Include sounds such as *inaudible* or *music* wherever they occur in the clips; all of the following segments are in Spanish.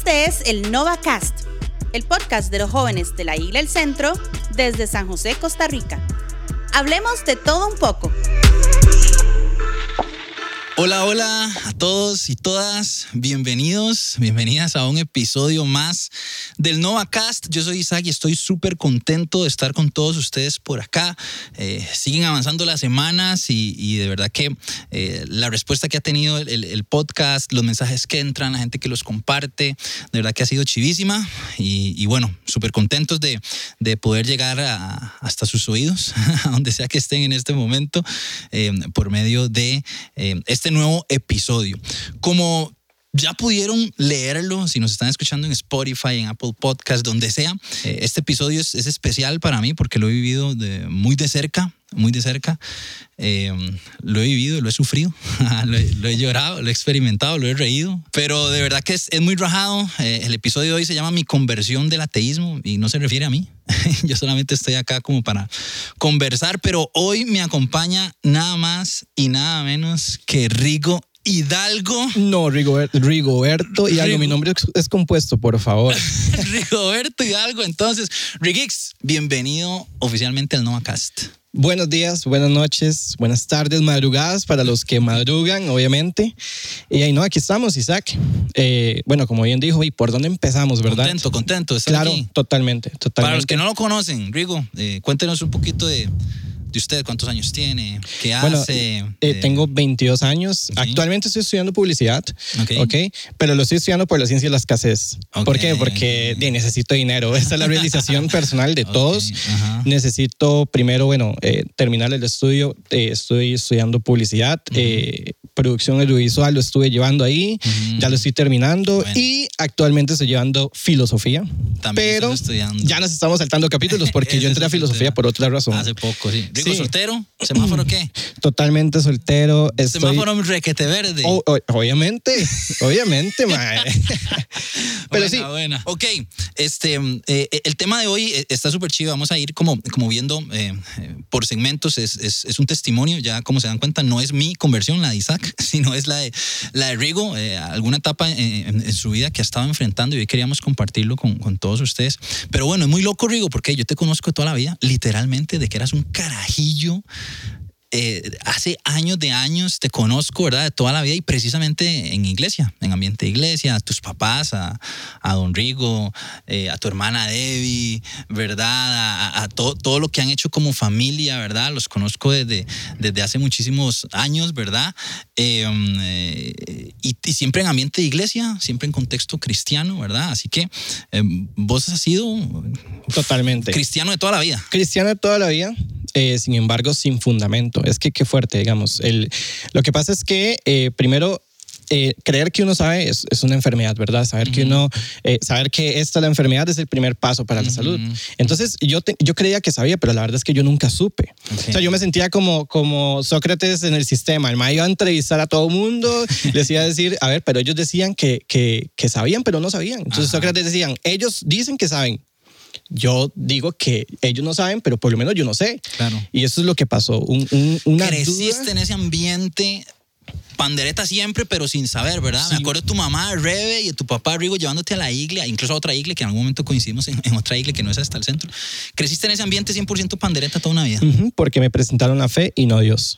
Este es el NovaCast, el podcast de los jóvenes de la Isla El Centro desde San José, Costa Rica. Hablemos de todo un poco. Hola, hola a todos y todas. Bienvenidos, bienvenidas a un episodio más del NovaCast. Yo soy Isaac y estoy súper contento de estar con todos ustedes por acá. Eh, siguen avanzando las semanas y, de verdad que eh, la respuesta que ha tenido el, podcast, los mensajes que entran, la gente que los comparte, de verdad que ha sido chivísima. Y, bueno, súper contentos de, poder llegar hasta sus oídos, *laughs* a donde sea que estén en este momento, eh, por medio de este nuevo episodio. Como ya pudieron leerlo si nos están escuchando en Spotify, en Apple Podcast, donde sea. Eh, este episodio es, especial para mí porque lo he vivido muy de cerca, muy de cerca. Eh, lo he vivido, lo he sufrido, *laughs* lo, he, llorado, lo he experimentado, lo he reído. Pero de verdad que es, es muy rajado. Eh, el episodio de hoy se llama Mi conversión del ateísmo y no se refiere a mí. *laughs* Yo solamente estoy acá como para conversar, pero hoy me acompaña nada más y nada menos que Rigo Hidalgo. No, Rigoberto Hidalgo. Mi nombre es, compuesto, por favor. *laughs* Rigoberto Hidalgo. Entonces, Rigix, bienvenido oficialmente al NovaCast. Buenos días, buenas noches, buenas tardes, madrugadas para los que madrugan, obviamente. Y ahí no, aquí estamos, Isaac. Eh, bueno, como bien dijo, ¿y por dónde empezamos, verdad? Contento, contento. claro, totalmente, totalmente. Para los que no lo conocen, Rigo, eh, cuéntenos un poquito de, ¿De usted cuántos años tiene? ¿Qué hace? Eh, eh, tengo 22 años. Actualmente estoy estudiando publicidad, okay. Pero lo estoy estudiando por la ciencia de la escasez. ¿Por qué? Porque necesito dinero. *laughs* Esa es la realización personal de todos. Necesito primero, bueno, eh, terminar el estudio. estoy estudiando publicidad, producción audiovisual, lo estuve llevando ahí. Ya lo estoy terminando. Y actualmente estoy llevando filosofía. También pero ya nos estamos saltando capítulos *laughs* porque yo entré a filosofía por otra razón. Hace poco, sí soltero? ¿Semáforo qué? *laughs* Totalmente soltero. Semáforo requete verde. obviamente, *laughs* obviamente, Pero sí. Buena. Ok, este, eh, el tema de hoy eh, está súper chido. Vamos a ir como, como viendo eh, por segmentos. Es, es, un testimonio, ya como se dan cuenta, no es mi conversión, la de Isaac, *laughs* sino es la de, la de Rigo, alguna etapa en, su vida que ha estado enfrentando y hoy queríamos compartirlo con, con todos ustedes. Pero bueno, es muy loco, Rigo, porque yo te conozco toda la vida, literalmente, de que eras un carajo eh, hace años de años te conozco, ¿verdad? De toda la vida y precisamente en iglesia, en ambiente de iglesia, a tus papás, a, a Don Rigo, eh, a tu hermana Debbie, ¿verdad? A, todo lo que han hecho como familia, ¿verdad? Los conozco desde, desde hace muchísimos años, ¿verdad? Em, eh, y, y, siempre en ambiente de iglesia, siempre en contexto cristiano, ¿verdad? Así que em, vos has sido... Totalmente. Cristiano de toda la vida. Cristiano de toda la vida sin embargo, sin fundamento. Es que qué fuerte, digamos. El, lo que pasa es que, eh, primero, eh, creer que uno sabe es, es, una enfermedad, ¿verdad? Saber que uno, saber que esta la enfermedad es el primer paso para la salud. Entonces yo, yo creía que sabía, pero la verdad es que yo nunca supe. O sea, yo me sentía como, como Sócrates en el sistema. El maestro iba a entrevistar a todo el mundo, *laughs* les iba a decir, a ver, pero ellos decían que, que, que sabían, pero no sabían. Entonces Sócrates decían, ellos dicen que saben, yo digo que ellos no saben, pero por lo menos yo no sé. Claro. Y eso es lo que pasó. Un, una Creciste en ese ambiente pandereta siempre, pero sin saber, ¿verdad? Me acuerdo de tu mamá, Rebe, y de tu papá, Rigo, llevándote a la iglesia, incluso a otra iglesia, que en algún momento coincidimos en, otra iglesia que no es hasta el centro. Creciste en ese ambiente 100% pandereta toda una vida. porque me presentaron la fe y no Dios.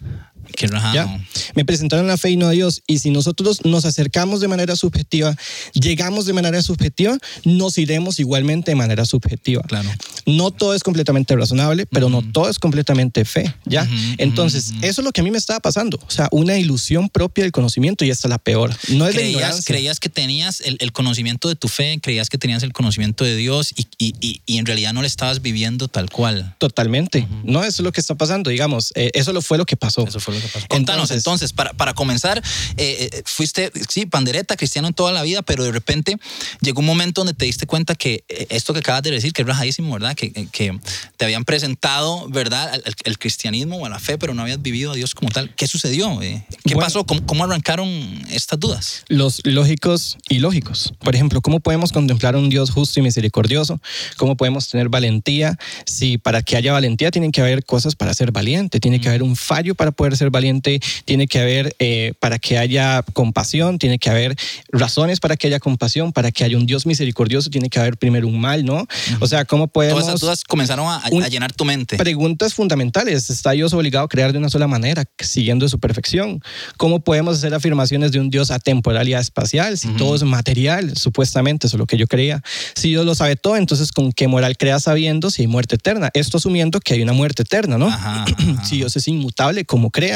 Qué rajado. Me presentaron la fe y no a Dios. Y si nosotros nos acercamos de manera subjetiva, llegamos de manera subjetiva, nos iremos igualmente de manera subjetiva. Claro. No todo es completamente razonable, pero no todo es completamente fe. ¿ya? Entonces, eso es lo que a mí me estaba pasando. O sea, una ilusión propia del conocimiento y esta es la peor. No es creías, creías que tenías el, conocimiento de tu fe, creías que tenías el conocimiento de Dios y, y, y, en realidad no lo estabas viviendo tal cual. Totalmente. No, eso es lo que está pasando, digamos. Eh, eso fue lo que pasó. Eso fue lo Contanos entonces, para, para, comenzar, eh, eh, fuiste, sí, pandereta, cristiano en toda la vida, pero de repente llegó un momento donde te diste cuenta que eh, esto que acabas de decir, que es rajadísimo, ¿verdad? Que, que te habían presentado, ¿verdad? El, el cristianismo o la fe, pero no habías vivido a Dios como tal. ¿Qué sucedió? Eh, ¿Qué Bueno. pasó? ¿Cómo, ¿Cómo arrancaron estas dudas? Los lógicos y lógicos. Por ejemplo, ¿cómo podemos contemplar a un Dios justo y misericordioso? ¿Cómo podemos tener valentía? Si para que haya valentía tienen que haber cosas para ser valiente, tiene que haber un fallo para poder ser valiente, tiene que haber, eh, para que haya compasión, tiene que haber razones para que haya compasión, para que haya un Dios misericordioso, tiene que haber primero un mal, ¿no? O sea, ¿cómo podemos... Todas esas dudas comenzaron a, llenar tu mente. Preguntas fundamentales. ¿Está Dios obligado a crear de una sola manera, siguiendo su perfección? ¿Cómo podemos hacer afirmaciones de un Dios atemporal y espacial si todo es material, supuestamente, eso es lo que yo creía? Si Dios lo sabe todo, entonces ¿con qué moral crea sabiendo si hay muerte eterna? Esto asumiendo que hay una muerte eterna, ¿no? Ajá, *clears throat* ajá. Si Dios es inmutable, ¿cómo crea?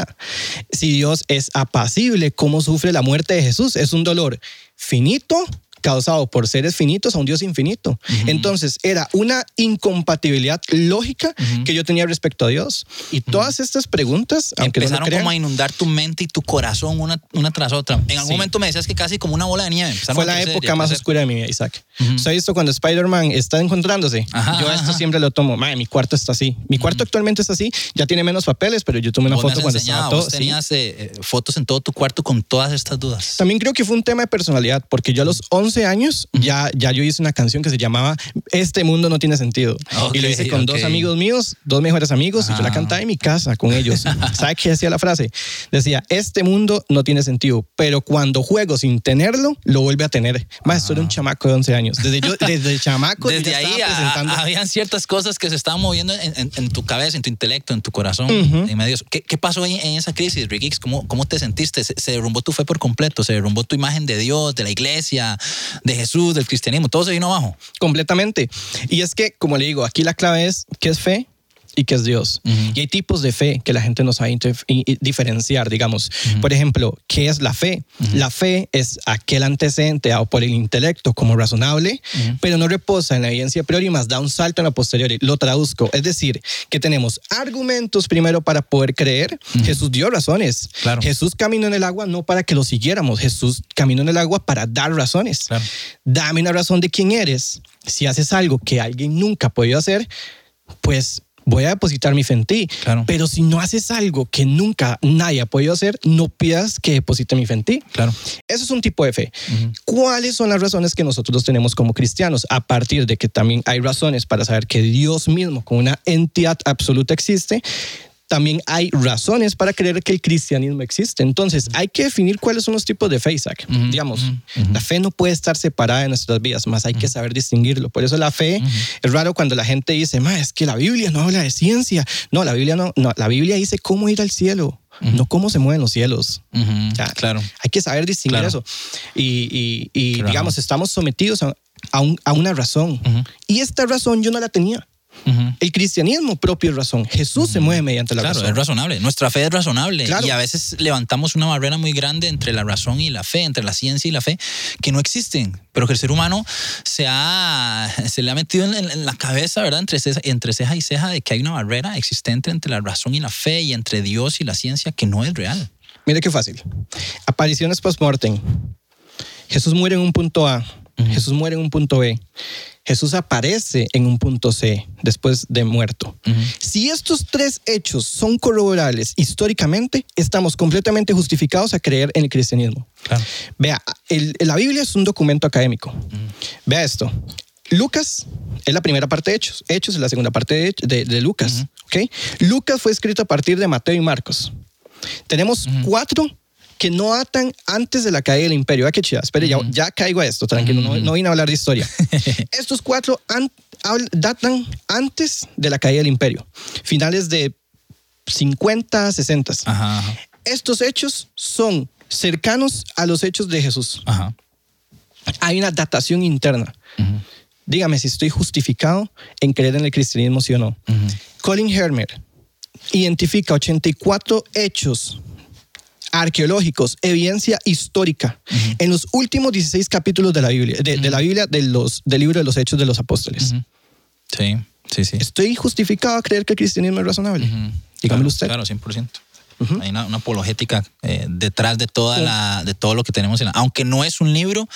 Si Dios es apacible, ¿cómo sufre la muerte de Jesús? Es un dolor finito causado por seres finitos a un Dios infinito. Entonces era una incompatibilidad lógica que yo tenía respecto a Dios. Y todas estas preguntas, aunque no Empezaron crean, como a inundar tu mente y tu corazón una, una tras otra. En algún Sí. momento me decías que casi como una bola de nieve. Empezaron fue la crecer época más oscura de mi vida, Isaac. ¿Usted ha visto cuando Spider-Man está encontrándose? Ajá, yo esto ajá. siempre lo tomo. Mi cuarto está así. Mi cuarto actualmente está así. Ya tiene menos papeles, pero yo tomé una foto cuando estaba todo. vos sí. tenías eh, eh, fotos en todo tu cuarto con todas estas dudas. También creo que fue un tema de personalidad, porque yo a los 11 años ya, ya yo hice una canción que se llamaba Este mundo no tiene sentido. y lo hice con Ok, dos amigos míos, dos mejores amigos, y yo la Ah. cantaba en mi casa con ellos. *laughs* ¿Sabe qué decía la frase? Decía, este mundo no tiene sentido, pero cuando juego sin tenerlo, lo vuelve a tener. Más, esto era un chamaco de 11 años. Desde, yo, *laughs* desde chamaco, Desde ahí estaba a- presentando. a- habían ciertas cosas que se estaban moviendo en, en- en tu cabeza, en tu intelecto, en tu corazón. en medio de eso. ¿Qué, qué pasó en, en esa crisis, Rick Hicks? ¿Cómo, ¿Cómo te sentiste? ¿Se, se derrumbó tu fe por completo? ¿Se derrumbó tu imagen de Dios, de la iglesia, de Jesús, del cristianismo? Todo se vino abajo. Completamente. Y es que, como le digo, aquí la clave es qué es fe y qué es Dios. Y hay tipos de fe que la gente no sabe diferenciar, digamos. Por ejemplo, ¿qué es la fe? La fe es aquel antecedente dado por el intelecto como razonable, pero no reposa en la evidencia a priori, más da un salto en la posteriori. Lo traduzco. Es decir, que tenemos argumentos primero para poder creer. Jesús dio razones. Claro. Jesús caminó en el agua no para que lo siguiéramos. Jesús caminó en el agua para dar razones. Claro. Dame una razón de quién eres. Si haces algo que alguien nunca ha podido hacer, pues voy a depositar mi fe en ti. Claro. Pero si no haces algo que nunca nadie ha podido hacer, no pidas que deposite mi fe en ti. Claro. Eso es un tipo de fe. ¿Cuáles son las razones que nosotros tenemos como cristianos? A partir de que también hay razones para saber que Dios mismo, como una entidad absoluta, existe. También hay razones para creer que el cristianismo existe. Entonces, hay que definir cuáles son los tipos de fe, Isaac. Digamos, la fe no puede estar separada de nuestras vidas, más hay que saber distinguirlo. Por eso la fe es raro cuando la gente dice, "Ma, es que la Biblia no habla de ciencia. No, la Biblia no, no, la Biblia dice cómo ir al cielo, no cómo se mueven los cielos. Claro. Hay que saber distinguir Claro. eso. Y, y- y, Claro. digamos, estamos sometidos a, a un- a una razón. Y esta razón yo no la tenía. El cristianismo propio es razón. Jesús se mueve mediante la Claro, razón. es razonable. Nuestra fe es razonable. Claro. Y a veces levantamos una barrera muy grande entre la razón y la fe, entre la ciencia y la fe, que no existen. Pero que el ser humano se, ha, *laughs* se le ha metido en, en la cabeza, ¿verdad? Entre ceja, entre ceja y ceja de que hay una barrera existente entre la razón y la fe y entre Dios y la ciencia que no es real. Mire qué fácil. Apariciones post-mortem. Jesús muere en un punto A. Jesús muere en un punto B. Jesús aparece en un punto C después de muerto. Si estos tres hechos son corroborables históricamente, estamos completamente justificados a creer en el cristianismo. Claro. Vea, el- la Biblia es un documento académico. Vea esto. Lucas es la primera parte de Hechos. Hechos es la segunda parte de, de- de Lucas. ¿ok? Lucas fue escrito a partir de Mateo y Marcos. Tenemos cuatro que no atan antes de la caída del imperio. ¿Verdad qué chida? Espere, ya, ya caigo a esto, tranquilo, no, no vine a hablar de historia. *laughs* Estos cuatro an- datan antes de la caída del imperio, finales de 50, 60. Ajá, ajá, Estos hechos son cercanos a los hechos de Jesús. ajá. Hay una datación interna. Dígame si estoy justificado en creer en el cristianismo, sí o no. Colin Hermer identifica 84 hechos arqueológicos, evidencia histórica, en los últimos 16 capítulos de la Biblia, de, de la Biblia de los, del libro de los Hechos de los Apóstoles. Sí, sí, sí. ¿Estoy justificado a creer que el cristianismo es razonable? Dígamelo Claro, usted. Claro, 100%. Hay una, apologética eh, detrás de, toda la, de todo lo que tenemos. En aunque no es un libro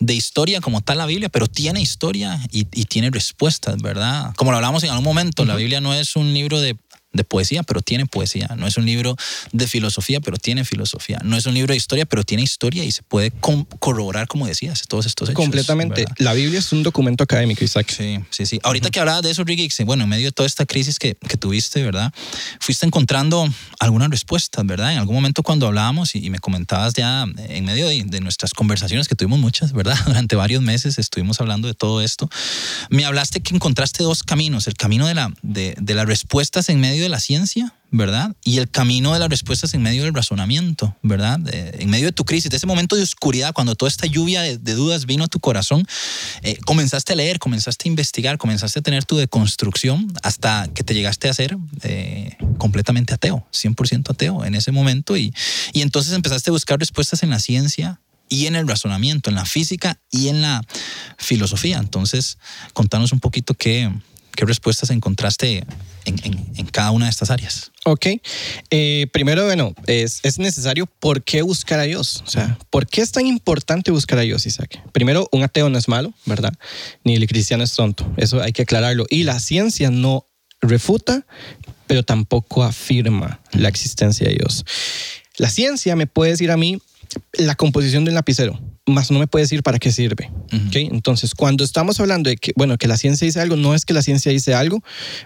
de historia como tal la Biblia, pero tiene historia y, tiene respuestas, ¿verdad? Como lo hablamos en algún momento, la Biblia no es un libro de de poesía, pero tiene poesía. No es un libro de filosofía, pero tiene filosofía. No es un libro de historia, pero tiene historia y se puede corroborar, como decías, todos estos hechos. Completamente. La Biblia es un documento académico, Isaac. Sí, sí, sí. Ahorita que hablabas de eso, Ricky, bueno, en medio de toda esta crisis que, que, tuviste, ¿verdad? Fuiste encontrando algunas respuestas, ¿verdad? En algún momento cuando hablábamos y, me comentabas ya en medio de, de, nuestras conversaciones, que tuvimos muchas, ¿verdad? *laughs* Durante varios meses estuvimos hablando de todo esto, me hablaste que encontraste dos caminos, el camino de, la, de, de las respuestas en medio de la ciencia, ¿verdad? Y el camino de las respuestas en medio del razonamiento, ¿verdad? en medio de tu crisis, de ese momento de oscuridad, cuando toda esta lluvia de, dudas vino a tu corazón, eh, comenzaste a leer, comenzaste a investigar, comenzaste a tener tu deconstrucción hasta que te llegaste a ser eh, completamente ateo, 100% ateo en ese momento. Y, y entonces empezaste a buscar respuestas en la ciencia, y en el razonamiento, en la física y en la filosofía. Entonces, contanos un poquito qué, ¿Qué respuestas encontraste en, cada una de estas áreas? Ok. Eh, primero, bueno, es, es, necesario por qué buscar a Dios. O sea, ¿por qué es tan importante buscar a Dios, Isaac? Primero, un ateo no es malo, ¿verdad? Ni el cristiano es tonto. Eso hay que aclararlo. Y la ciencia no refuta, pero tampoco afirma la existencia de Dios. La ciencia me puede decir a mí la composición del lapicero más no me puede decir para qué sirve. Entonces, cuando estamos hablando de que, bueno, que la ciencia dice algo, no es que la ciencia dice algo,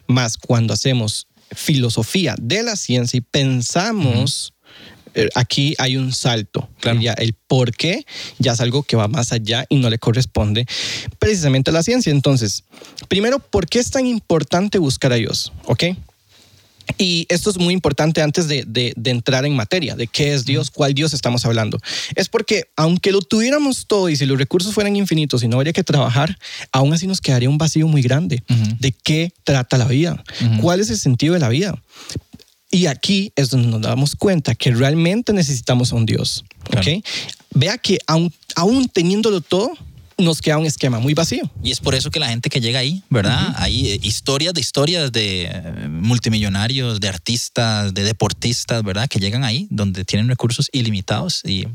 más cuando hacemos filosofía de la ciencia y pensamos, eh, aquí hay un salto. Ya el por qué ya es algo que va más allá y no le corresponde precisamente a la ciencia. Entonces, primero, ¿por qué es tan importante buscar a Dios? ¿Ok? Y esto es muy importante antes de, entrar en materia, de qué es Dios, cuál Dios estamos hablando. Es porque aunque lo tuviéramos todo y si los recursos fueran infinitos y no habría que trabajar, aún así nos quedaría un vacío muy grande. ¿De qué trata la vida? ¿Cuál es el sentido de la vida? Y aquí es donde nos damos cuenta que realmente necesitamos a un Dios. Vea que aún, aún teniéndolo todo, nos queda un esquema muy vacío. Y es por eso que la gente que llega ahí, ¿verdad? Hay eh, historias de historias de eh, multimillonarios, de artistas, de deportistas, ¿verdad? Que llegan ahí donde tienen recursos ilimitados y,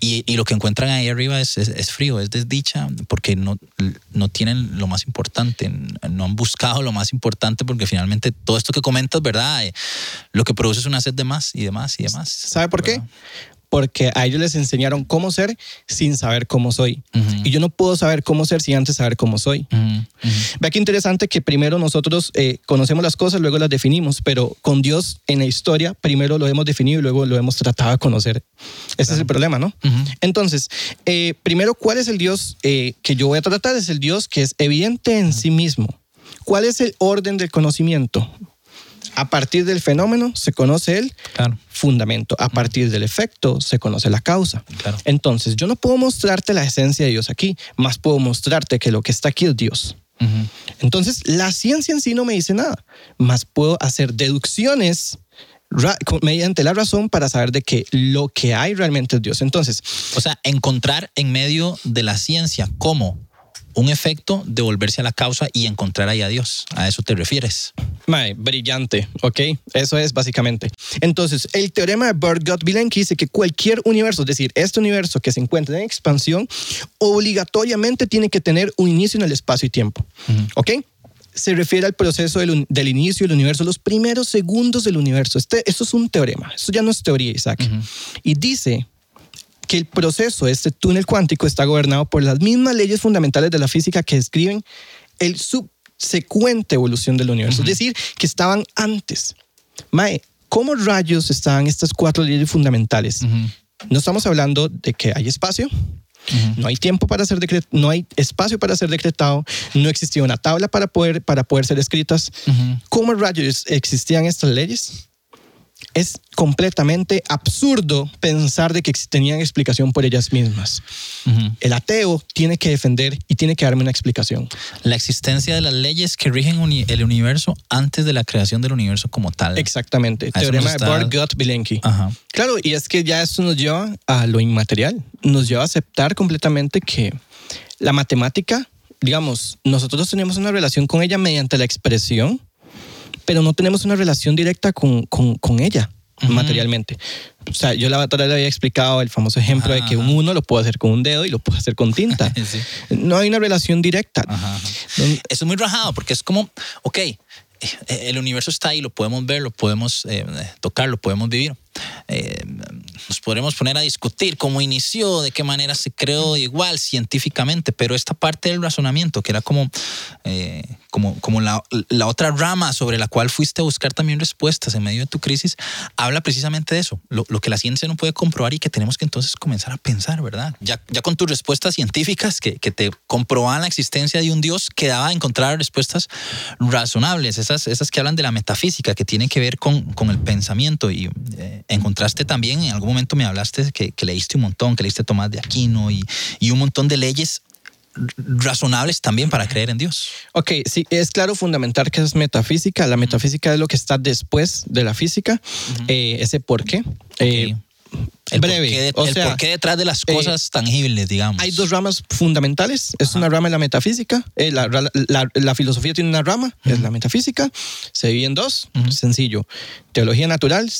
y, lo que encuentran ahí arriba es, es, frío, es desdicha, porque no, no tienen lo más importante, no han buscado lo más importante, porque finalmente todo esto que comentas, ¿verdad? Eh, lo que produce es una sed de más y de más y de más. ¿Sabe por qué? Porque a ellos les enseñaron cómo ser sin saber cómo soy. Y yo no puedo saber cómo ser sin antes saber cómo soy. Vea qué interesante que primero nosotros eh, conocemos las cosas, luego las definimos, pero con Dios en la historia primero lo hemos definido y luego lo hemos tratado de conocer. Ese es el problema, ¿no? Entonces, eh, primero, ¿cuál es el Dios eh, que yo voy a tratar? Es el Dios que es evidente en sí mismo. ¿Cuál es el orden del conocimiento? A partir del fenómeno se conoce el fundamento. A partir del efecto se conoce la causa. Entonces, yo no puedo mostrarte la esencia de Dios aquí, más puedo mostrarte que lo que está aquí es Dios. Entonces, la ciencia en sí no me dice nada, más puedo hacer deducciones mediante la razón para saber de que lo que hay realmente es Dios. Entonces, o sea, encontrar en medio de la ciencia cómo un efecto de volverse a la causa y encontrar ahí a Dios. ¿A eso te refieres? brillante, ¿ok? Eso es básicamente. Entonces, el teorema de Bird-Gott-Vilenki dice que cualquier universo, es decir, este universo que se encuentra en expansión, obligatoriamente tiene que tener un inicio en el espacio y tiempo, ¿ok? se refiere al proceso del, inicio del universo, los primeros segundos del universo. Este, esto es un teorema, esto ya no es teoría, Isaac. Y dice que el proceso de este túnel cuántico está gobernado por las mismas leyes fundamentales de la física que describen el subsecuente evolución del universo, es decir, que estaban antes. Mae, ¿cómo rayos estaban estas cuatro leyes fundamentales? No estamos hablando de que hay espacio, No hay tiempo para ser decretado, no hay espacio para ser decretado, no existía una tabla para poder, para poder ser escritas. ¿Cómo rayos existían estas leyes? Es completamente absurdo pensar de que tenían explicación por ellas mismas. El ateo tiene que defender y tiene que darme una explicación. La existencia de las leyes que rigen el universo antes de la creación del universo como tal. Exactamente. Teorema de Bart Bilenki. Claro, y es que ya esto nos lleva a lo inmaterial. Nos lleva a aceptar completamente que la matemática, digamos, nosotros tenemos una relación con ella mediante la expresión pero no tenemos una relación directa con, con, ella. materialmente. O sea, yo la vez le había explicado el famoso ejemplo de que un uno lo puedo hacer con un dedo y lo puedo hacer con tinta. *laughs* Sí. No hay una relación directa. Ajá, ajá. No- Eso es muy rajado porque es como, ok, eh, el universo está ahí, lo podemos ver, lo podemos eh, tocar, lo podemos vivir. Eh, nos podremos poner a discutir cómo inició, de qué manera se creó, igual científicamente, pero esta parte del razonamiento, que era como, eh, como, como la, la otra rama sobre la cual fuiste a buscar también respuestas en medio de tu crisis, habla precisamente de eso, lo, lo que la ciencia no puede comprobar y que tenemos que entonces comenzar a pensar, ¿verdad? Ya, ya con tus respuestas científicas que, que te comprobaban la existencia de un Dios, quedaba encontrar respuestas razonables, esas, esas que hablan de la metafísica, que tienen que ver con, con el pensamiento. Y eh, encontraste también, en algún momento me hablaste que, que leíste un montón, que leíste Tomás de Aquino y, y un montón de leyes razonables también para creer en Dios. Ok, sí, es claro fundamental que es metafísica. La metafísica es lo que está después de la física, eh, ese por qué. Eh, Ok. El breve, porqué de- o el sea, porqué detrás de las cosas tangibles, digamos. Hay dos ramas fundamentales. Es una rama de la metafísica. eh, la, la- la- la filosofía tiene una rama, es la metafísica. Se divide en dos. Sencillo. Teología natural.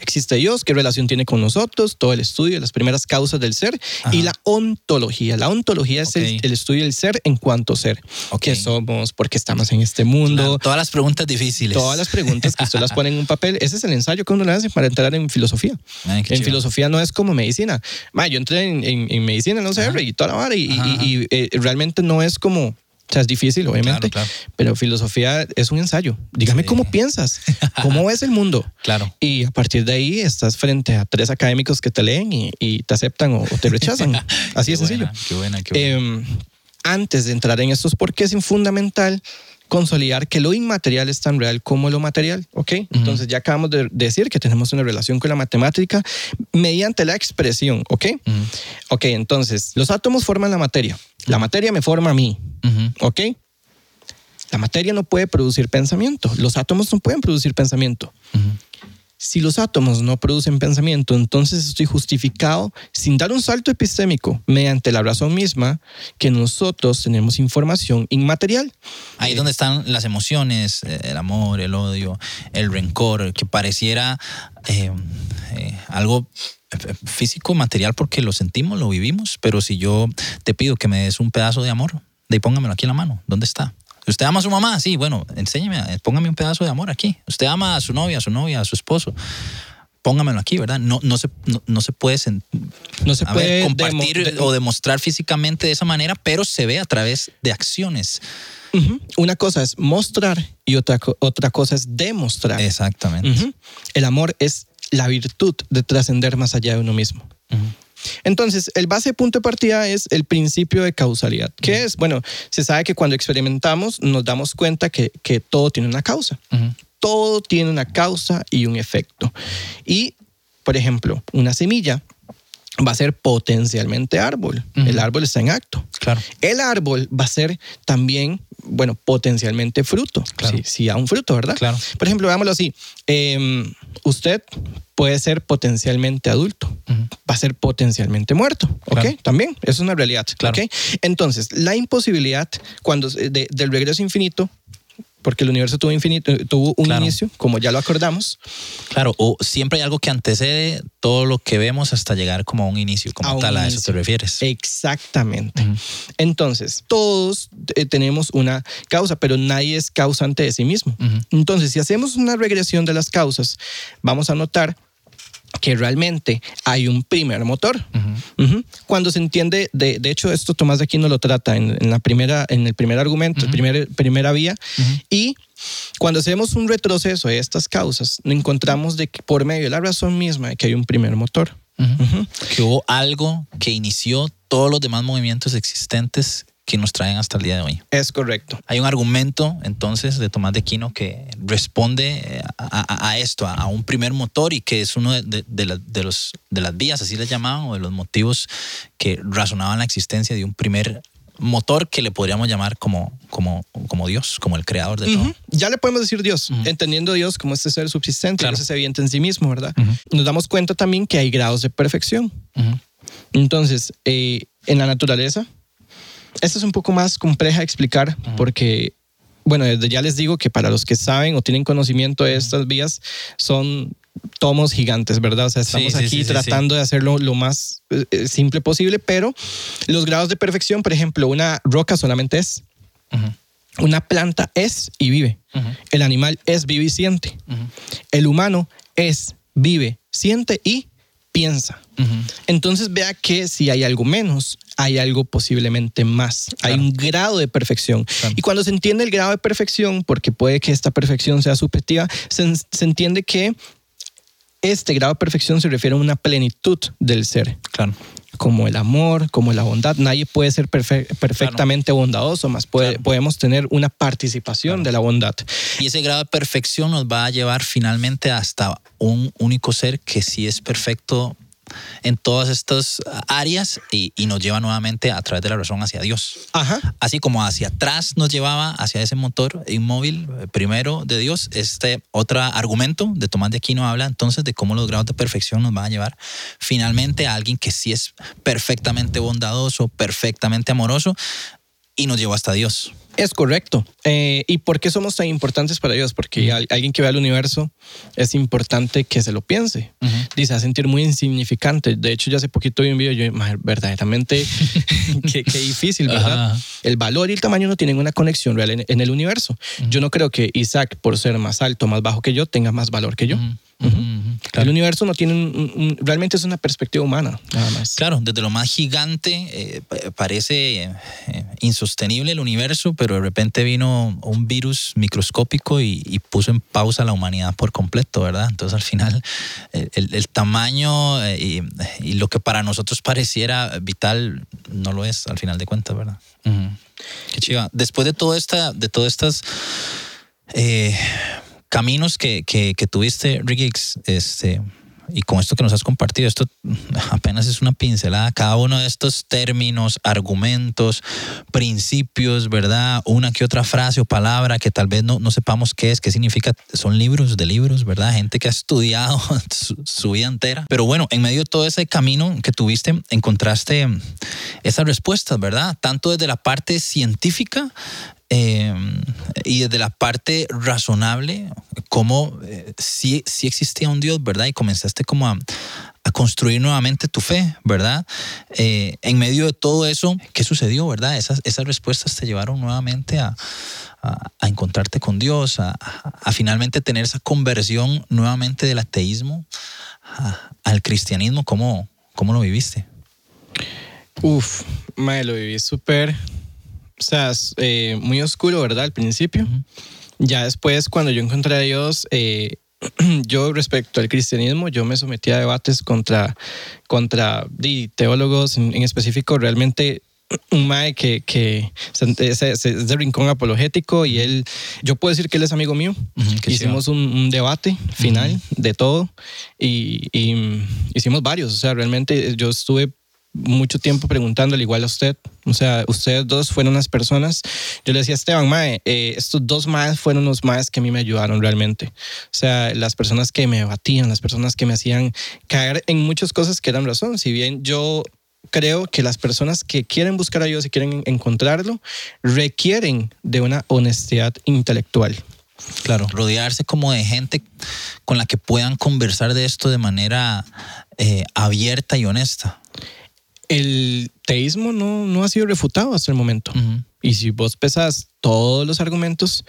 Existe Dios. ¿Qué relación tiene con nosotros? Todo el estudio de las primeras causas del ser. Y la ontología. La ontología es el, estudio del ser en cuanto ser. Ok. ¿Qué somos? ¿Por qué estamos en este mundo? Claro, todas las preguntas difíciles. Todas las preguntas que usted las pone en un papel, ese es el ensayo que uno le hace para entrar en filosofía. Ay, en chido. filosofía no es como medicina. Ma, yo entré en, en- en medicina la UCR y toda la vara y, y- Ajá. y, eh, realmente no es como, sea, es difícil obviamente, Claro, claro. pero filosofía es un ensayo. Dígame Sí. cómo piensas, cómo *laughs* ves el mundo. Claro. Y a partir de ahí estás frente a tres académicos que te leen y, y te aceptan o, o te rechazan. *laughs* Así Qué sencillo. buena, Qué buena, qué buena. Eh, antes de entrar en estos porqués es fundamental consolidar que lo inmaterial es tan real como lo material, ¿ok? Entonces ya acabamos de decir que tenemos una relación con la matemática mediante la expresión, ¿ok? Ok, entonces los átomos forman la materia, la materia me forma a mí. ¿ok? La materia no puede producir pensamiento, los átomos no pueden producir pensamiento. Si los átomos no producen pensamiento, entonces estoy justificado sin dar un salto epistémico mediante la razón misma que nosotros tenemos información inmaterial. Ahí es donde están las emociones, eh, el amor, el odio, el rencor, que pareciera eh, eh, algo eh, físico, material, porque lo sentimos, lo vivimos, pero si yo te pido que me des un pedazo de amor, de ahí póngamelo aquí en la mano, ¿dónde está? ¿Usted ama a su mamá? Sí, bueno, enséñeme, eh, póngame un pedazo de amor aquí. ¿Usted ama a su novia, a su novia, a su esposo? Póngamelo aquí, ¿verdad? No, no, se, no, no se puede No se puede ver, compartir demo- de- o demostrar físicamente de esa manera, pero se ve a través de acciones. Una cosa es mostrar y otra, otra cosa es demostrar. Exactamente. El amor es la virtud de trascender más allá de uno mismo. Entonces, el base punto de partida es el principio de causalidad. ¿Qué es? Bueno, se sabe que cuando experimentamos nos damos cuenta que, que todo tiene una causa. Todo tiene una causa y un efecto. Y, por ejemplo, una semilla va a ser potencialmente árbol. El árbol está en acto. Claro. El árbol va a ser también, bueno, potencialmente fruto. Claro. Si, si da un fruto, ¿verdad? Claro. Por ejemplo, veámoslo así. Eh, usted puede ser potencialmente adulto. Va a ser potencialmente muerto. ¿Ok? También. Eso es una realidad. Claro. ¿ok? Entonces, la imposibilidad cuando, de- del regreso infinito, porque el universo tuvo, infinito, tuvo un Claro. inicio, como ya lo acordamos, Claro, o siempre hay algo que antecede todo lo que vemos hasta llegar como a un inicio, como A tal, a eso te refieres. Exactamente. Entonces, todos eh, tenemos una causa, pero nadie es causante de sí mismo. Entonces, si hacemos una regresión de las causas, vamos a notar que realmente hay un primer motor. Ujú. Ujú. Cuando se entiende, de, de hecho, esto Tomás de Aquino lo trata en, en la primera, en el primer argumento, Ujú. primer- primera vía, y cuando hacemos un retroceso de estas causas, encontramos de que por medio de la razón misma de que hay un primer motor. Que hubo algo que inició todos los demás movimientos existentes que nos traen hasta el día de hoy. Es correcto. Hay un argumento entonces de Tomás de Aquino que responde eh, a, a- a esto, a, a un primer motor y que es uno de, de- de la- de los, de las vías, así le llamaban, o de los motivos que razonaban la existencia de un primer motor que le podríamos llamar como, como, como Dios, como el creador de todo. Ujú. Ya le podemos decir Dios, entendiendo a Dios como este ser subsistente, Claro. Dios es evidente en sí mismo, ¿verdad? Nos damos cuenta también que hay grados de perfección. Entonces, eh, en la naturaleza, esta es un poco más compleja de explicar porque, bueno, desde ya les digo que para los que saben o tienen conocimiento de estas vías, son tomos gigantes, ¿verdad? O sea, estamos Sí, sí, aquí sí, tratando de hacerlo lo más eh, eh, simple posible, pero los grados de perfección, por ejemplo, una roca solamente es, una planta es y vive, el animal es, vive y siente, el humano es, vive, siente y piensa. Entonces vea que si hay algo menos, hay algo posiblemente más. Hay un grado de perfección. Claro. Y cuando se entiende el grado de perfección, porque puede que esta perfección sea subjetiva, se, se entiende que este grado de perfección se refiere a una plenitud del ser, Claro. Como el amor, como la bondad. Nadie puede ser perfe- perfectamente bondadoso, más puede- Claro. podemos tener una participación de la bondad. Y ese grado de perfección nos va a llevar finalmente hasta un único ser que sí es perfecto en todas estas áreas y, y nos lleva nuevamente a través de la razón hacia Dios. Ajá. Así como hacia atrás nos llevaba hacia ese motor inmóvil eh, primero de Dios, este otro argumento de Tomás de Aquino habla entonces de cómo los grados de perfección nos van a llevar finalmente a alguien que sí es perfectamente bondadoso, perfectamente amoroso y nos llevó hasta Dios. Es correcto. Eh, ¿Y por qué somos tan importantes para Dios? Porque al- alguien que ve el universo es importante que se lo piense. Dice, a sentir muy insignificante. De hecho, yo hace poquito vi un video, yo, "Mae, verdaderamente, *laughs* qué, qué difícil, ¿verdad? El valor y el tamaño no tienen una conexión real en, en el universo. Yo no creo que Isaac, por ser más alto, más bajo que yo, tenga más valor que yo. Ujú, El claro. universo no tiene un- un- realmente es una perspectiva humana, nada más. Claro, desde lo más gigante eh, pa- parece eh, insostenible el universo, pero de repente vino un virus microscópico y, y puso en pausa la humanidad por completo, ¿verdad? Entonces al final el, el tamaño eh, y, y lo que para nosotros pareciera vital no lo es al final de cuentas, ¿verdad? Ujú. Qué chiva. Después de todo esta, de todas estas eh, caminos que, que, tuviste, Riggs, este, y con esto que nos has compartido, esto apenas es una pincelada, cada uno de estos términos, argumentos, principios, ¿verdad? Una que otra frase o palabra que tal vez no, no sepamos qué es, qué significa, son libros de libros, ¿verdad? Gente que ha estudiado *laughs* su, su vida entera. Pero bueno, en medio de todo ese camino que tuviste, encontraste esas respuestas, ¿verdad? Tanto desde la parte científica eh, y desde la parte razonable, como eh, sí, sí existía un Dios, ¿verdad? Y comenzaste como a, construir nuevamente tu fe, ¿verdad? Eh, en medio de todo eso, ¿qué sucedió, verdad? Esas, esas respuestas te llevaron nuevamente a, a, encontrarte con Dios, a, finalmente tener esa conversión nuevamente del ateísmo al cristianismo. ¿Cómo, cómo lo viviste? Uf, mae, lo viví súper, o sea, es, eh, muy oscuro, ¿verdad? Al principio. Ya después, cuando yo encontré a Dios, eh, *clears throat* yo respecto al cristianismo, yo me sometí a debates contra, contra teólogos en, en específico, realmente un mae que, que es de rincón apologético y él, yo puedo decir que él es amigo mío. Ujú, qué Hicimos un, un debate final de todo y, y, mm, hicimos varios. O sea, realmente yo estuve mucho tiempo preguntándole igual a usted. O sea, ustedes dos fueron unas personas. Yo le decía a Esteban, Mae, eh, estos dos Maes fueron los Maes que a mí me ayudaron realmente. O sea, las personas que me batían, las personas que me hacían caer en muchas cosas que eran razón. Si bien yo creo que las personas que quieren buscar a Dios y quieren encontrarlo requieren de una honestidad intelectual. Claro. Rodearse como de gente con la que puedan conversar de esto de manera eh, abierta y honesta. El teísmo no, no ha sido refutado hasta el momento. Y si vos pesas todos los argumentos,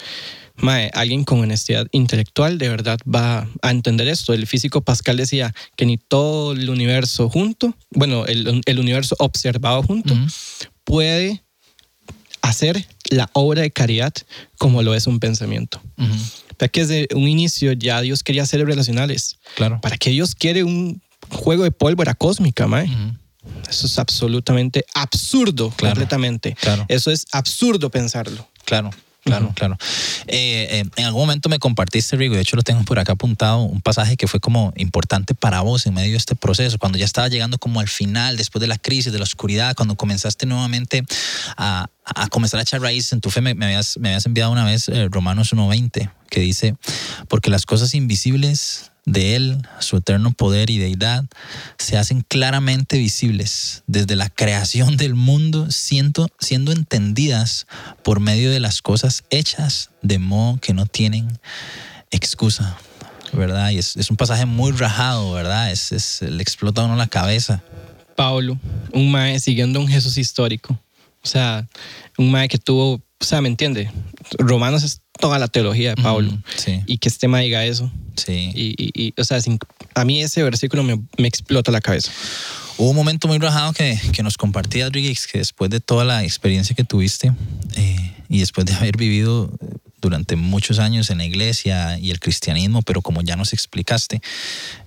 mae, alguien con honestidad intelectual de verdad va a entender esto. El físico Pascal decía que ni todo el universo junto, bueno, el, el universo observado junto, puede hacer la obra de caridad como lo es un pensamiento. O sea que desde un inicio ya Dios quería seres relacionales. Claro. ¿Para qué Dios quiere un juego de pólvora cósmica, mae? Eso es absolutamente absurdo, Claro, completamente. claro. Eso es absurdo pensarlo. Claro. Claro, claro. Eh, eh, en algún momento me compartiste, Rigo, de hecho lo tengo por acá apuntado, un pasaje que fue como importante para vos en medio de este proceso, cuando ya estaba llegando como al final, después de la crisis, de la oscuridad, cuando comenzaste nuevamente a, a comenzar a echar raíces en tu fe, me, me habías, me habías enviado una vez eh, Romanos 1.20, que dice, porque las cosas invisibles de Él, su eterno poder y deidad, se hacen claramente visibles desde la creación del mundo, siendo, siendo entendidas por medio de las cosas hechas, de modo que no tienen excusa. ¿verdad? Y es, es un pasaje muy rajado, ¿verdad? Es, es, le explota a uno la cabeza. Pablo, un mae siguiendo un Jesús histórico. O sea, un mae que tuvo, o sea, ¿me entiende? Romanos toda la teología de Pablo. Sí. Y que este mae diga eso. Sí. Y, y- y, o sea, sin- a mí ese versículo me, me explota la cabeza. Hubo un momento muy rajado que, que nos compartías, Riggs, que después de toda la experiencia que tuviste eh, y después de haber vivido eh, durante muchos años en la iglesia y el cristianismo, pero como ya nos explicaste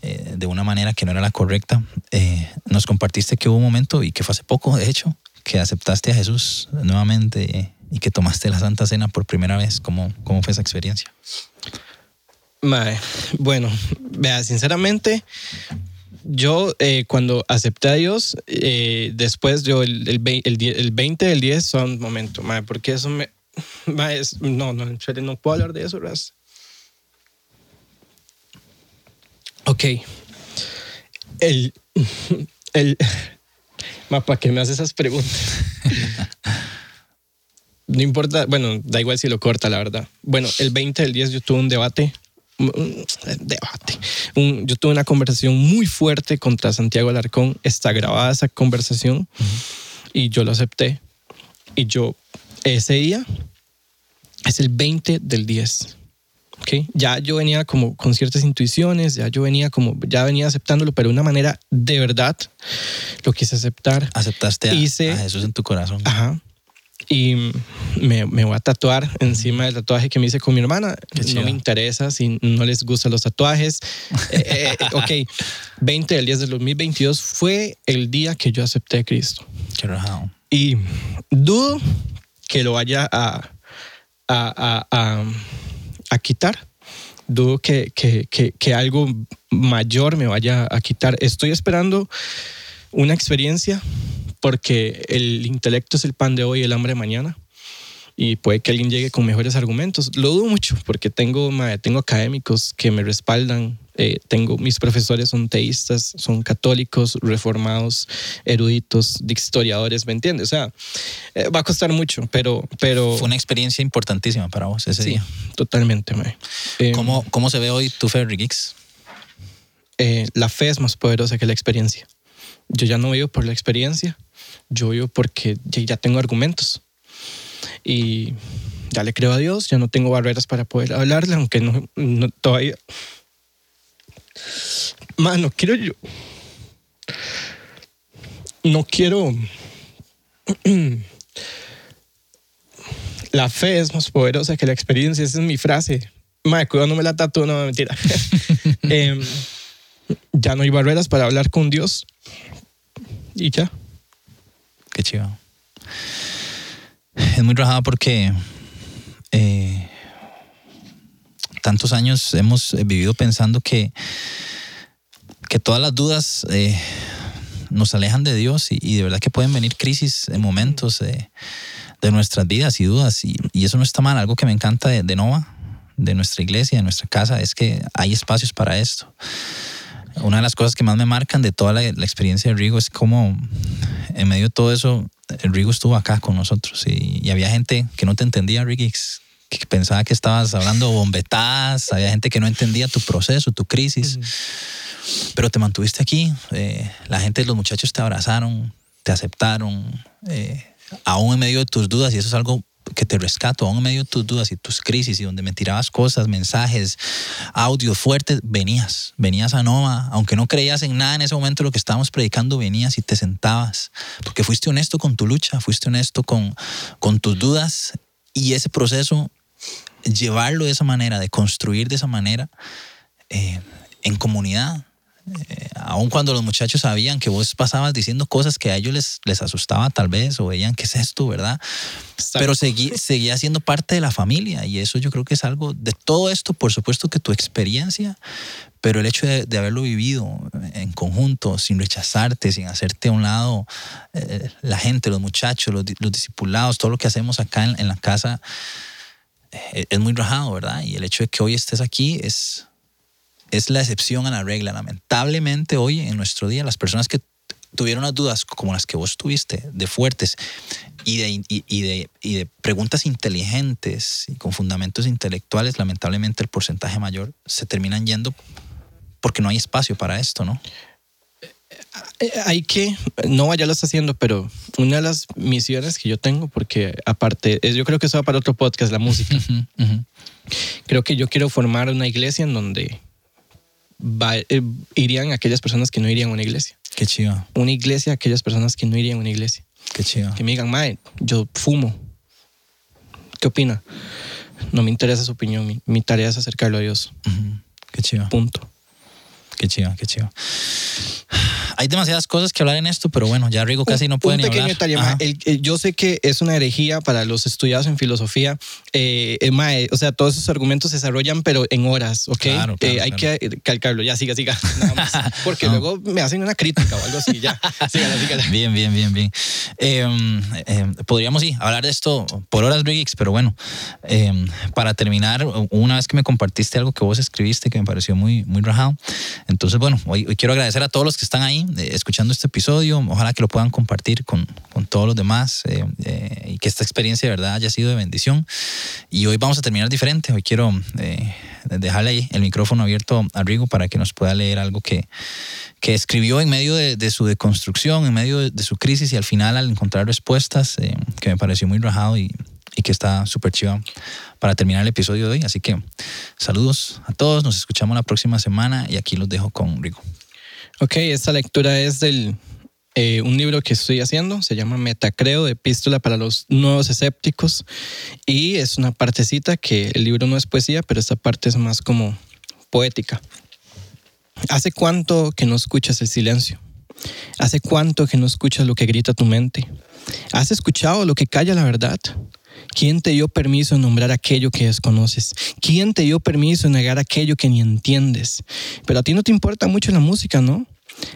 eh, de una manera que no era la correcta, eh, nos compartiste que hubo un momento, y que fue hace poco, de hecho, que aceptaste a Jesús nuevamente y que tomaste la Santa Cena por primera vez. ¿Cómo, cómo fue esa experiencia? Mae, bueno, vea, sinceramente, yo eh, cuando acepté a Dios, eh, después yo el, el, el, el 20 del 10 son momento, mae, porque eso me... *laughs* mae, es- no, no, en serio, no puedo hablar de eso, Raz. Ok. El... *laughs* el *laughs* mae, ¿para qué me haces esas preguntas? No importa, bueno, da igual si lo corta, la verdad. Bueno, el 20 del 10 yo tuve un debate, un debate, un- yo tuve una conversación muy fuerte contra Santiago Alarcón, está grabada esa conversación y yo lo acepté. Y yo, ese día, es el 20 del 10. ¿ok? Ya yo venía como con ciertas intuiciones, ya yo venía como, ya venía aceptándolo, pero de una manera de verdad lo quise aceptar. Aceptaste a, Hice- a Jesús en tu corazón. Ajá. Y me, me voy a tatuar encima del tatuaje que me hice con mi hermana. No me interesa si no les gustan los tatuajes. *laughs* Eh, eh, ok, 20 del 10 del 2022 fue el día que yo acepté a Cristo. Qué. Y dudo que lo vaya a, a, a, a- a quitar. Dudo que, que, que, que algo mayor me vaya a quitar. Estoy esperando una experiencia porque el intelecto es el pan de hoy y el hambre de mañana. Y puede que alguien llegue con mejores argumentos. Lo dudo mucho porque tengo, tengo académicos que me respaldan. Eh, tengo, mis profesores son teístas, son católicos, reformados, eruditos, historiadores, ¿me entiendes? O sea, eh, va a costar mucho, pero... pero Fue una experiencia importantísima para vos ese sí, día. totalmente. Eh, ¿Cómo, ¿Cómo se ve hoy tu fe, Riggs? eh, la fe es más poderosa que la experiencia. Yo ya no vivo por la experiencia, yo vivo porque ya, tengo argumentos. Y ya le creo a Dios, ya no tengo barreras para poder hablarle, aunque no, no- todavía... Mano, quiero yo... No quiero... *clears throat* La fe es más poderosa que la experiencia, esa es mi frase. Madre, cuidado, no me la tatúo, no, mentira. *laughs* Em, ya no hay barreras para hablar con Dios. Y ya. Qué chido. Es muy rajado porque eh, tantos años hemos eh, vivido pensando que, que todas las dudas eh, nos alejan de Dios y, de verdad que pueden venir crisis en momentos eh, de nuestras vidas y dudas y, eso no está mal. Algo que me encanta de Nova, de nuestra iglesia, de nuestra casa, es que hay espacios para esto. Una de las cosas que más me marcan de toda la, la experiencia de Rigo es cómo en medio de todo eso, Rigo estuvo acá con nosotros. Y, y había gente que no te entendía, Riggs, que pensaba que estabas hablando bombetadas, *laughs* había gente que no entendía tu proceso, tu crisis, pero te mantuviste aquí, eh, la gente, los muchachos te abrazaron, te aceptaron, eh, aún en medio de tus dudas, y eso es algo que te rescato, aún en medio de tus dudas y tus crisis y donde me tirabas cosas, mensajes, audios fuertes, venías, venías a Nova, aunque no creías en nada en ese momento lo que estábamos predicando, venías y te sentabas, porque fuiste honesto con tu lucha, fuiste honesto con, con tus dudas y ese proceso, llevarlo de esa manera, de construir de esa manera, eh, en comunidad. Eh, aun cuando los muchachos sabían que vos pasabas diciendo cosas que a ellos les, les asustaba tal vez o veían qué es esto, ¿verdad? Pero seguí, seguía siendo parte de la familia y eso yo creo que es algo de todo esto, por supuesto que tu experiencia, pero el hecho de, de haberlo vivido en conjunto, sin rechazarte, sin hacerte a un lado, eh, la gente, los muchachos, los, los discipulados, todo lo que hacemos acá en, en la casa, eh, es muy rajado, ¿verdad? Y el hecho de que hoy estés aquí es, es la excepción a la regla. Lamentablemente hoy en nuestro día las personas que tuviera unas dudas como las que vos tuviste, de fuertes y de, y, y de, y de preguntas inteligentes y con fundamentos intelectuales, lamentablemente el porcentaje mayor se terminan yendo porque no hay espacio para esto, ¿no? Eh, Hay que, no ya lo está haciendo, pero una de las misiones que yo tengo, porque aparte, es- yo creo que eso va para otro podcast, la música. *laughs* Creo que yo quiero formar una iglesia en donde va- eh, irían aquellas personas que no irían a una iglesia. Qué chiva, Una iglesia aquellas personas que no irían a una iglesia. qué chiva. Que me digan, Mae, yo fumo. ¿Qué opina? No me interesa su opinión. Mi, mi tarea es acercarlo a Dios. Ujú, Qué chiva. Punto. Qué chido, qué chido. Hay demasiadas cosas que hablar en esto, pero bueno, ya Rigo casi no puede un ni pequeño hablar. detalle, mae. El- el- yo sé que es una herejía para los estudiados en filosofía. eh, eh, mae, o sea, todos esos argumentos se desarrollan, pero en horas, ¿ok? Claro, claro, Eh, hay claro. que calcarlo. Ya, siga, siga. *laughs* Nada más. *laughs* Porque No. luego me hacen una crítica o algo así. Ya, *laughs* sígala, sígala. Bien, bien, bien, bien. Eh, eh, podríamos, sí, hablar de esto por horas, Riggs, pero bueno, eh, para terminar, una vez que me compartiste algo que vos escribiste que me pareció muy, muy rajado, entonces, bueno, hoy, hoy quiero agradecer a todos los que están ahí eh, escuchando este episodio, ojalá que lo puedan compartir con, con todos los demás eh, eh, y que esta experiencia de verdad haya sido de bendición. Y hoy vamos a terminar diferente, hoy quiero dejarle ahí el micrófono abierto a Rigo para que nos pueda leer algo que, que escribió en medio de, su deconstrucción, en medio de, su crisis y al final al encontrar respuestas, que me pareció muy rajado y, y que está súper chiva para terminar el episodio de hoy. Así que saludos a todos, nos escuchamos la próxima semana y aquí los dejo con Rigo. Ok, esta lectura es del eh, un libro que estoy haciendo, se llama Metacreo, de Epístola para los Nuevos Escépticos, y es una partecita que el libro no es poesía, pero esta parte es más como poética. ¿Hace cuánto que no escuchas el silencio? ¿Hace cuánto que no escuchas lo que grita tu mente? ¿Has escuchado lo que calla la verdad? ¿Quién te dio permiso de nombrar aquello que desconoces? ¿Quién te dio permiso de negar aquello que ni entiendes? Pero a ti no te importa mucho la música, ¿no?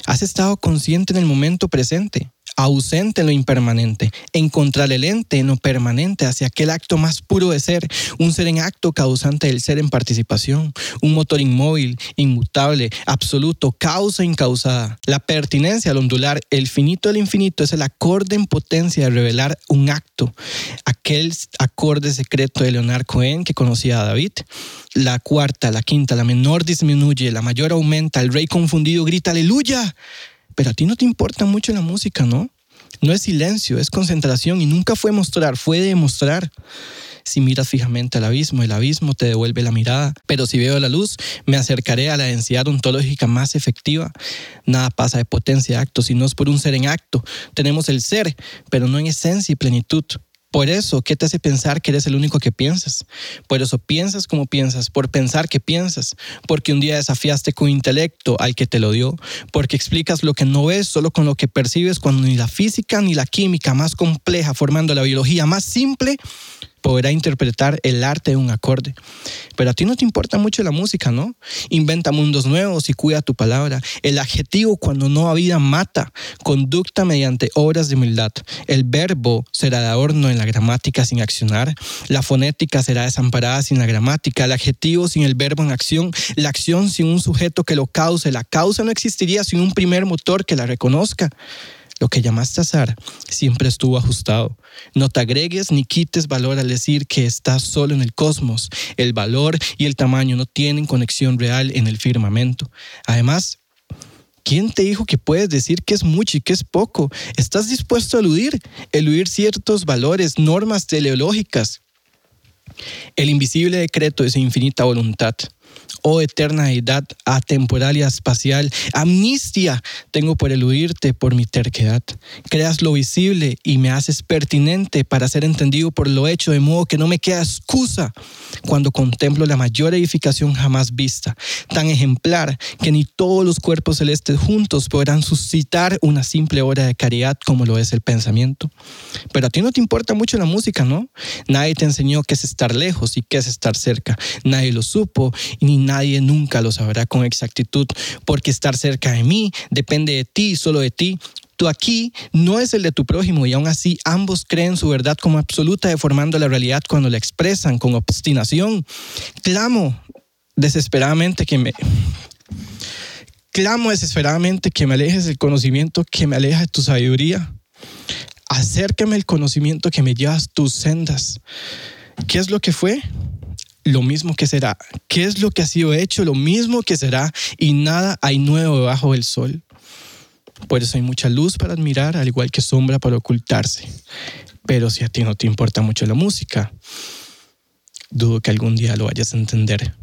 Has estado consciente en el momento presente, ausente en lo impermanente, encontrar el ente en lo permanente hacia aquel acto más puro de ser, un ser en acto causante del ser en participación, un motor inmóvil, inmutable, absoluto, causa incausada. La pertinencia al ondular, el finito del infinito es el acorde en potencia de revelar un acto, aquel acorde secreto de Leonard Cohen que conocía a David. La cuarta, la quinta, la menor disminuye, la mayor aumenta, el rey confundido grita aleluya. Pero a ti no te importa mucho la música, ¿no? No es silencio, es concentración y nunca fue mostrar, fue demostrar. Si miras fijamente al abismo, el abismo te devuelve la mirada. Pero si veo la luz, me acercaré a la densidad ontológica más efectiva. Nada pasa de potencia de acto, sino es por un ser en acto. Tenemos el ser, pero no en esencia y plenitud. Por eso, ¿qué te hace pensar que eres el único que piensas? Por eso piensas como piensas, por pensar que piensas, porque un día desafiaste con intelecto al que te lo dio, porque explicas lo que no ves solo con lo que percibes cuando ni la física ni la química más compleja, formando la biología más simple, podrá interpretar el arte de un acorde. Pero a ti no te importa mucho la música, ¿no? Inventa mundos nuevos y cuida tu palabra. El adjetivo cuando no ha vida mata. Conducta mediante obras de humildad. El verbo será de adorno en la gramática sin accionar. La fonética será desamparada sin la gramática. El adjetivo sin el verbo en acción. La acción sin un sujeto que lo cause. La causa no existiría sin un primer motor que la reconozca. Lo que llamaste azar siempre estuvo ajustado. No te agregues ni quites valor al decir que estás solo en el cosmos. El valor y el tamaño no tienen conexión real en el firmamento. Además, ¿quién te dijo que puedes decir que es mucho y que es poco? ¿Estás dispuesto a eludir? Eludir ciertos valores, normas teleológicas. El invisible decreto de su infinita voluntad. Oh eterna deidad atemporal y espacial, amnistia tengo por eludirte por mi terquedad. Creas lo visible y me haces pertinente para ser entendido por lo hecho, de modo que no me queda excusa cuando contemplo la mayor edificación jamás vista, tan ejemplar que ni todos los cuerpos celestes juntos podrán suscitar una simple obra de caridad como lo es el pensamiento. Pero a ti no te importa mucho la música, ¿no? Nadie te enseñó qué es estar lejos y qué es estar cerca. Nadie lo supo y ni nadie nunca lo sabrá con exactitud, porque estar cerca de mí depende de ti, solo de ti. Tú aquí no es el de tu prójimo y aún así ambos creen su verdad como absoluta, deformando la realidad cuando la expresan con obstinación. Clamo desesperadamente que me clamo desesperadamente que me alejes del conocimiento que me aleja de tu sabiduría. Acércame el conocimiento que me llevas tus sendas. ¿Qué es lo que fue? Lo mismo que será. ¿Qué es lo que ha sido hecho? Lo mismo que será. Y nada hay nuevo debajo del sol. Por eso hay mucha luz para admirar, al igual que sombra para ocultarse. Pero si a ti no te importa mucho la música, dudo que algún día lo vayas a entender.